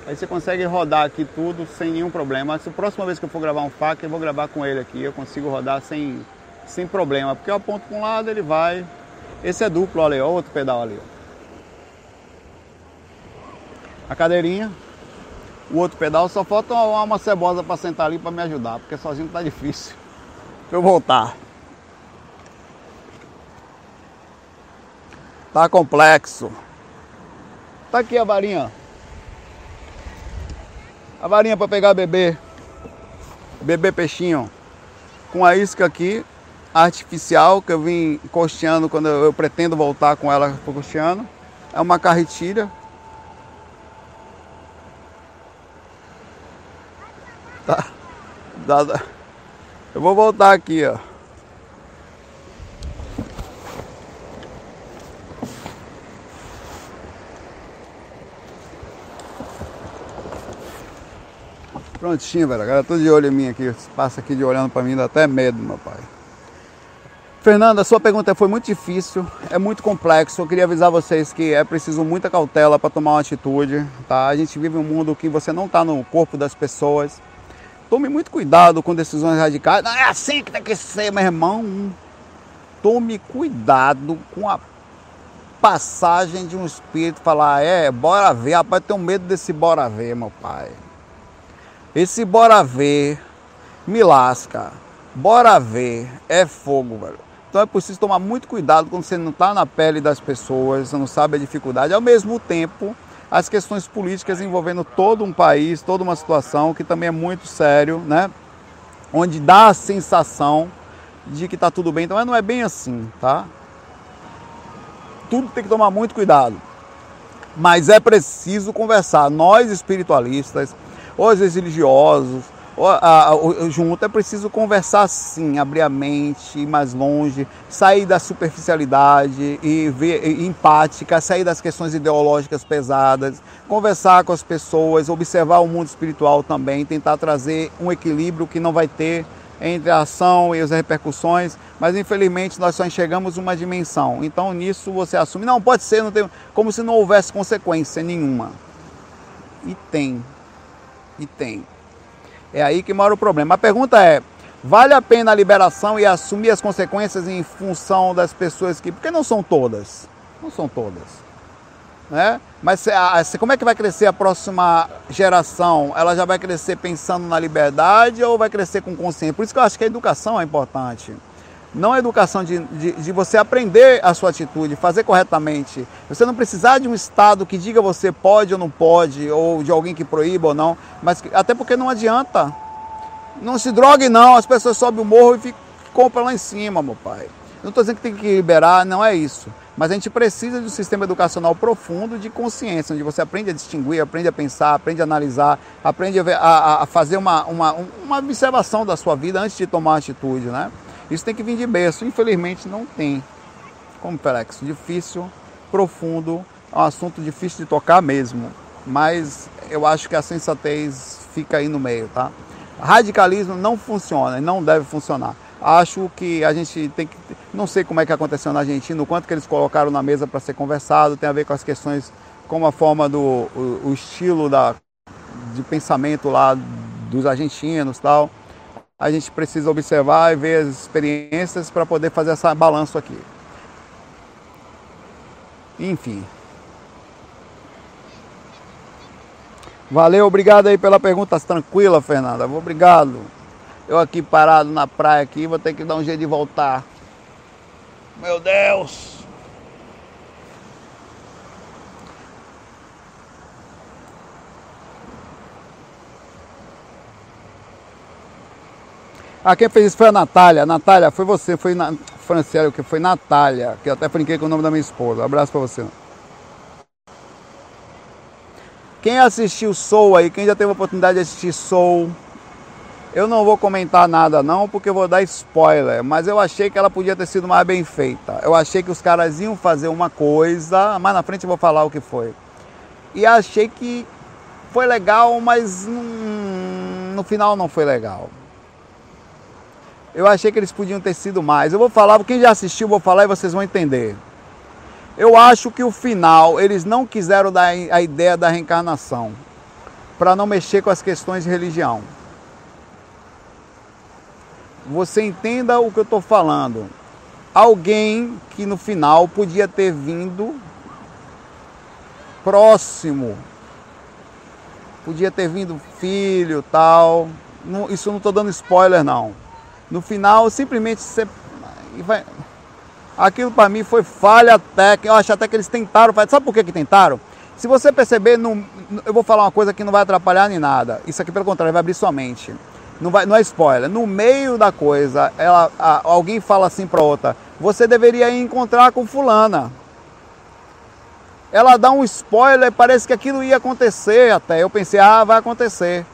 Aí você consegue rodar aqui tudo sem nenhum problema. Se a próxima vez que eu for gravar um fac, eu vou gravar com ele aqui, eu consigo rodar sem, sem problema, porque eu aponto para um lado, ele vai. Esse é duplo, olha aí, outro pedal ali. A cadeirinha, o outro pedal, só falta uma, uma cebosa para sentar ali para me ajudar, porque sozinho tá difícil. Deixa eu voltar. Tá complexo. Tá aqui a varinha. A varinha para pegar bebê. Bebê peixinho. Com a isca aqui, artificial, que eu vim costeando quando eu, pretendo voltar com ela costeando. É uma carretilha. Tá. Eu vou voltar aqui, ó. Prontinho, velho. Agora tô de olho em mim aqui. Passa aqui de olhando para mim, dá até medo, meu pai. Fernanda, sua pergunta foi muito difícil, é muito complexo. Eu queria avisar vocês que é preciso muita cautela para tomar uma atitude, tá? A gente vive um mundo que você não está no corpo das pessoas. Tome muito cuidado com decisões radicais. Não é assim que tem que ser, meu irmão. Tome cuidado com a passagem de um espírito falar, é, bora ver, rapaz, tenho medo desse bora ver, meu pai. Esse bora ver me lasca. Bora ver é fogo, velho. Então é preciso tomar muito cuidado quando você não está na pele das pessoas, você não sabe a dificuldade. Ao mesmo tempo, as questões políticas envolvendo todo um país, toda uma situação que também é muito sério, né? Onde dá a sensação de que está tudo bem, então não é bem assim, tá? Tudo tem que tomar muito cuidado. Mas é preciso conversar. Nós espiritualistas, os religiosos, junto é preciso conversar sim, abrir a mente, ir mais longe, sair da superficialidade e ver e empática, sair das questões ideológicas pesadas, conversar com as pessoas, observar o mundo espiritual também, tentar trazer um equilíbrio que não vai ter entre a ação e as repercussões, mas infelizmente nós só enxergamos uma dimensão. Então nisso você assume, não pode ser, não tem, como se não houvesse consequência nenhuma. E tem, e tem. É aí que mora o problema. A pergunta é: vale a pena a liberação e assumir as consequências em função das pessoas que. Porque não são todas. Não são todas. Né? Mas como é que vai crescer a próxima geração? Ela já vai crescer pensando na liberdade ou vai crescer com consciência? Por isso que eu acho que a educação é importante. Não a educação de, de, de, você aprender a sua atitude, fazer corretamente. Você não precisar de um Estado que diga você pode ou não pode, ou de alguém que proíba ou não. Mas até porque não adianta. Não se drogue não, as pessoas sobem o morro e ficam, compram lá em cima, meu pai. Não estou dizendo que tem que liberar, não é isso. Mas a gente precisa de um sistema educacional profundo de consciência, onde você aprende a distinguir, aprende a pensar, aprende a analisar, aprende a, a, a fazer uma, uma, uma observação da sua vida antes de tomar atitude, né? Isso tem que vir de berço. Infelizmente não tem. Complexo, difícil, profundo, é um assunto difícil de tocar mesmo. Mas eu acho que a sensatez fica aí no meio, tá? Radicalismo não funciona não deve funcionar. Acho que a gente tem que. Não sei como é que aconteceu na Argentina, o quanto que eles colocaram na mesa para ser conversado, tem a ver com as questões, como a forma do. o, o estilo da, de pensamento lá dos argentinos tal a gente precisa observar e ver as experiências para poder fazer essa balanço aqui. Enfim. Valeu, obrigado aí pela pergunta tranquila, Fernanda. Obrigado. Eu aqui parado na praia aqui, vou ter que dar um jeito de voltar. Meu Deus! Ah, quem fez isso foi a Natália. Natália, foi você, foi na... Franciele, que foi Natália, que eu até brinquei com o nome da minha esposa. Um abraço pra você. Quem assistiu Soul aí, quem já teve a oportunidade de assistir Soul, eu não vou comentar nada não, porque eu vou dar spoiler, mas eu achei que ela podia ter sido mais bem feita. Eu achei que os caras iam fazer uma coisa, mais na frente eu vou falar o que foi. E achei que foi legal, mas hum, no final não foi legal. Eu achei que eles podiam ter sido mais. Eu vou falar, quem já assistiu, vou falar e vocês vão entender. Eu acho que o final, eles não quiseram dar a ideia da reencarnação, para não mexer com as questões de religião. Você entenda o que eu estou falando. Alguém que no final podia ter vindo próximo, podia ter vindo filho, tal. Isso não estou dando spoiler não no final, simplesmente você. Aquilo para mim foi falha técnica. Eu acho até que eles tentaram. Sabe por que, que tentaram? Se você perceber, não, eu vou falar uma coisa que não vai atrapalhar nem nada. Isso aqui, pelo contrário, vai abrir sua mente. Não, vai, não é spoiler. No meio da coisa, ela, a, alguém fala assim para outra: você deveria ir encontrar com Fulana. Ela dá um spoiler, parece que aquilo ia acontecer até. Eu pensei: ah, vai acontecer.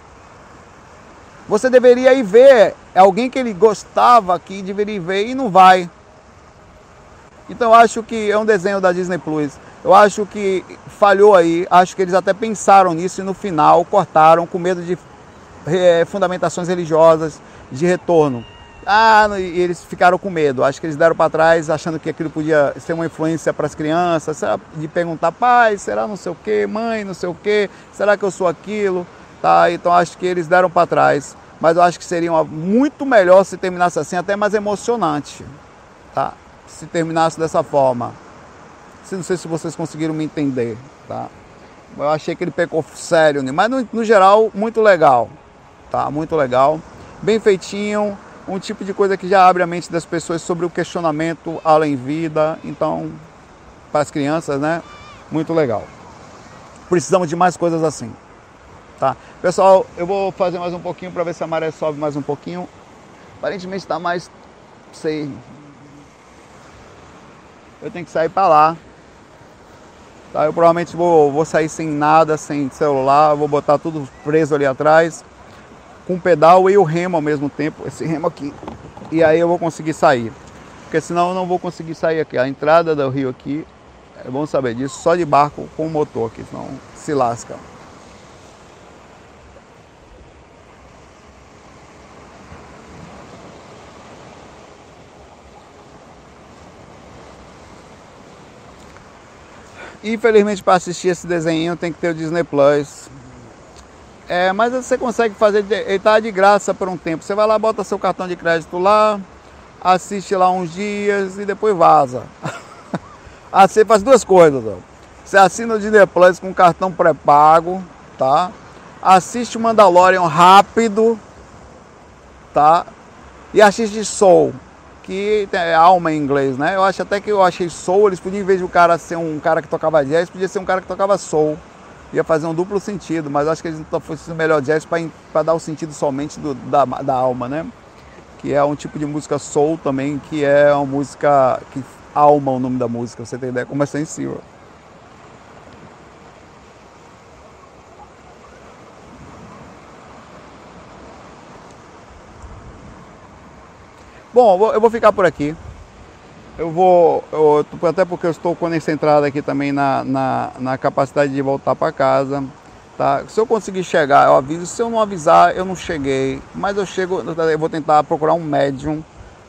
Você deveria ir ver é alguém que ele gostava que deveria ver e não vai. Então eu acho que é um desenho da Disney Plus. Eu acho que falhou aí. Acho que eles até pensaram nisso e no final cortaram com medo de é, fundamentações religiosas de retorno. Ah, e eles ficaram com medo. Acho que eles deram para trás achando que aquilo podia ser uma influência para as crianças, de perguntar, pai, será não sei o quê, mãe, não sei o quê, será que eu sou aquilo? Tá, então acho que eles deram para trás, mas eu acho que seria uma, muito melhor se terminasse assim, até mais emocionante, tá? Se terminasse dessa forma. Não sei se vocês conseguiram me entender, tá? Eu achei que ele pecou sério, mas no, no geral, muito legal, tá? Muito legal, bem feitinho, um tipo de coisa que já abre a mente das pessoas sobre o questionamento além vida, então, para as crianças, né? Muito legal. Precisamos de mais coisas assim. Tá? Pessoal, eu vou fazer mais um pouquinho para ver se a maré sobe mais um pouquinho. Aparentemente está mais, sei. Eu tenho que sair para lá. Tá? Eu provavelmente vou, vou sair sem nada, sem celular, vou botar tudo preso ali atrás, com o pedal e o remo ao mesmo tempo, esse remo aqui. E aí eu vou conseguir sair. Porque senão eu não vou conseguir sair aqui. A entrada do rio aqui, é bom saber disso, só de barco com motor aqui, senão se lasca. Infelizmente para assistir esse desenho tem que ter o Disney Plus. É, mas você consegue fazer, ele tá de graça por um tempo. Você vai lá, bota seu cartão de crédito lá, assiste lá uns dias e depois vaza. *laughs* assim você faz duas coisas, ó. Você assina o Disney Plus com cartão pré-pago, tá? Assiste o Mandalorian rápido, tá? E assiste Soul que é alma em inglês, né? Eu acho até que eu achei soul, eles podiam, em vez de o cara ser um cara que tocava jazz, podia ser um cara que tocava soul. Ia fazer um duplo sentido, mas acho que eles não fossem o melhor jazz para dar o sentido somente do, da, da alma, né? Que é um tipo de música soul também, que é uma música que alma o nome da música, você tem ideia como é sensível. Bom, eu vou ficar por aqui. Eu vou, eu, até porque eu estou concentrado aqui também na, na, na capacidade de voltar para casa. Tá? Se eu conseguir chegar, eu aviso. Se eu não avisar, eu não cheguei. Mas eu chego, eu vou tentar procurar um médium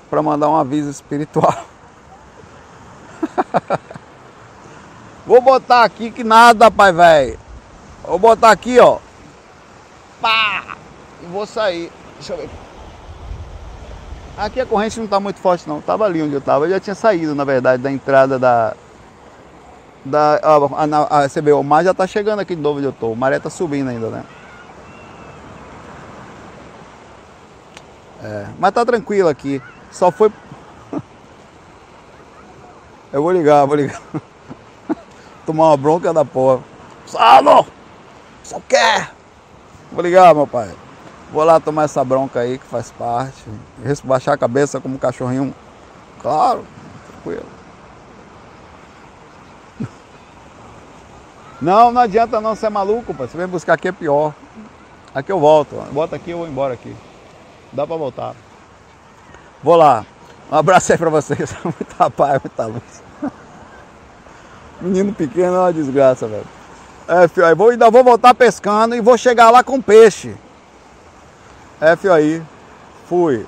para mandar um aviso espiritual. *laughs* vou botar aqui que nada, pai velho. Vou botar aqui, ó. Pá! E vou sair. Deixa eu ver. Aqui a corrente não está muito forte não, estava ali onde eu estava, eu já tinha saído na verdade da entrada da... da a, a, a, vê, o mar já está chegando aqui de novo onde eu estou, o maré está subindo ainda, né? É, mas tá tranquilo aqui, só foi... *laughs* eu vou ligar, vou ligar. *laughs* Tomar uma bronca da porra. Salo! Só quer! Vou ligar, meu pai. Vou lá tomar essa bronca aí que faz parte. Baixar a cabeça como um cachorrinho. Claro, tranquilo. *laughs* Não, não adianta não ser maluco, pai. Você vem buscar aqui é pior. Aqui eu volto. Bota aqui, eu vou embora aqui. Dá pra voltar. Vou lá. Um abraço aí pra vocês. *laughs* Muita paz, muita luz. *laughs* Menino pequeno é uma desgraça, velho. É, filho, aí vou, ainda vou voltar pescando e vou chegar lá com peixe. Aí. Fui.